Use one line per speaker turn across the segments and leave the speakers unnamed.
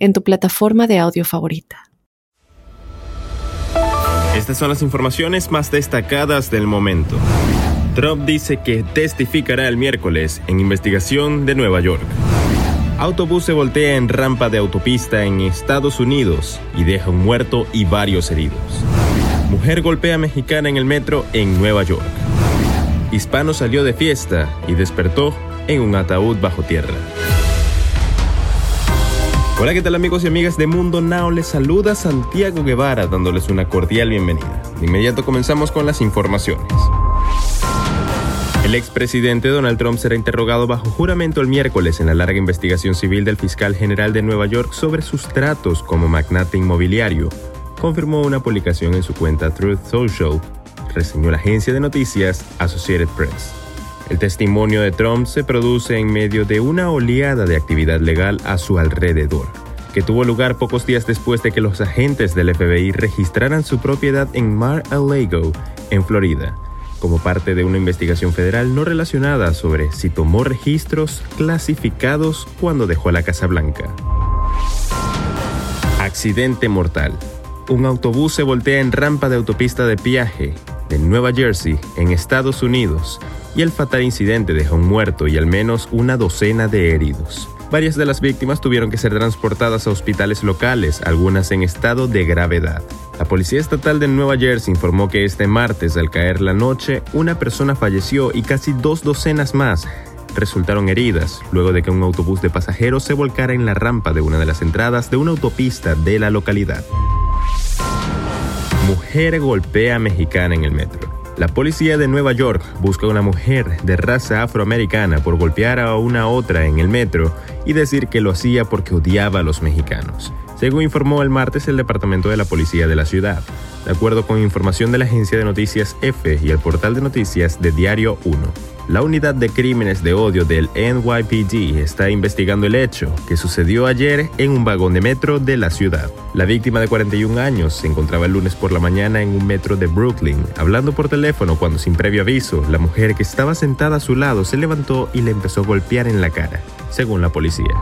en tu plataforma de audio favorita.
Estas son las informaciones más destacadas del momento. Trump dice que testificará el miércoles en investigación de Nueva York. Autobús se voltea en rampa de autopista en Estados Unidos y deja un muerto y varios heridos. Mujer golpea a mexicana en el metro en Nueva York. Hispano salió de fiesta y despertó en un ataúd bajo tierra. Hola, ¿qué tal amigos y amigas de Mundo Now? Les saluda Santiago Guevara dándoles una cordial bienvenida. De inmediato comenzamos con las informaciones. El expresidente Donald Trump será interrogado bajo juramento el miércoles en la larga investigación civil del fiscal general de Nueva York sobre sus tratos como magnate inmobiliario, confirmó una publicación en su cuenta Truth Social, reseñó la agencia de noticias Associated Press. El testimonio de Trump se produce en medio de una oleada de actividad legal a su alrededor, que tuvo lugar pocos días después de que los agentes del FBI registraran su propiedad en Mar-a-Lago, en Florida, como parte de una investigación federal no relacionada sobre si tomó registros clasificados cuando dejó la Casa Blanca. Accidente mortal. Un autobús se voltea en rampa de autopista de viaje de Nueva Jersey, en Estados Unidos, y el fatal incidente dejó un muerto y al menos una docena de heridos. Varias de las víctimas tuvieron que ser transportadas a hospitales locales, algunas en estado de gravedad. La Policía Estatal de Nueva Jersey informó que este martes, al caer la noche, una persona falleció y casi dos docenas más resultaron heridas luego de que un autobús de pasajeros se volcara en la rampa de una de las entradas de una autopista de la localidad. Mujer golpea a mexicana en el metro. La policía de Nueva York busca a una mujer de raza afroamericana por golpear a una otra en el metro y decir que lo hacía porque odiaba a los mexicanos, según informó el martes el Departamento de la Policía de la ciudad, de acuerdo con información de la agencia de noticias F y el portal de noticias de Diario 1. La unidad de crímenes de odio del NYPD está investigando el hecho que sucedió ayer en un vagón de metro de la ciudad. La víctima de 41 años se encontraba el lunes por la mañana en un metro de Brooklyn, hablando por teléfono cuando sin previo aviso, la mujer que estaba sentada a su lado se levantó y le empezó a golpear en la cara, según la policía.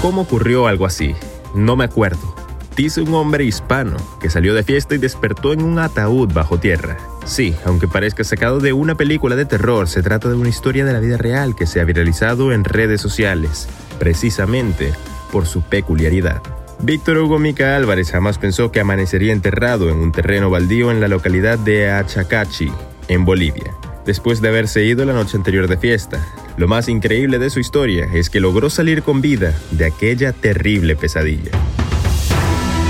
¿Cómo ocurrió algo así? No me acuerdo. Dice un hombre hispano que salió de fiesta y despertó en un ataúd bajo tierra. Sí, aunque parezca sacado de una película de terror, se trata de una historia de la vida real que se ha viralizado en redes sociales, precisamente por su peculiaridad. Víctor Hugo Mica Álvarez jamás pensó que amanecería enterrado en un terreno baldío en la localidad de Achacachi, en Bolivia, después de haberse ido la noche anterior de fiesta. Lo más increíble de su historia es que logró salir con vida de aquella terrible pesadilla.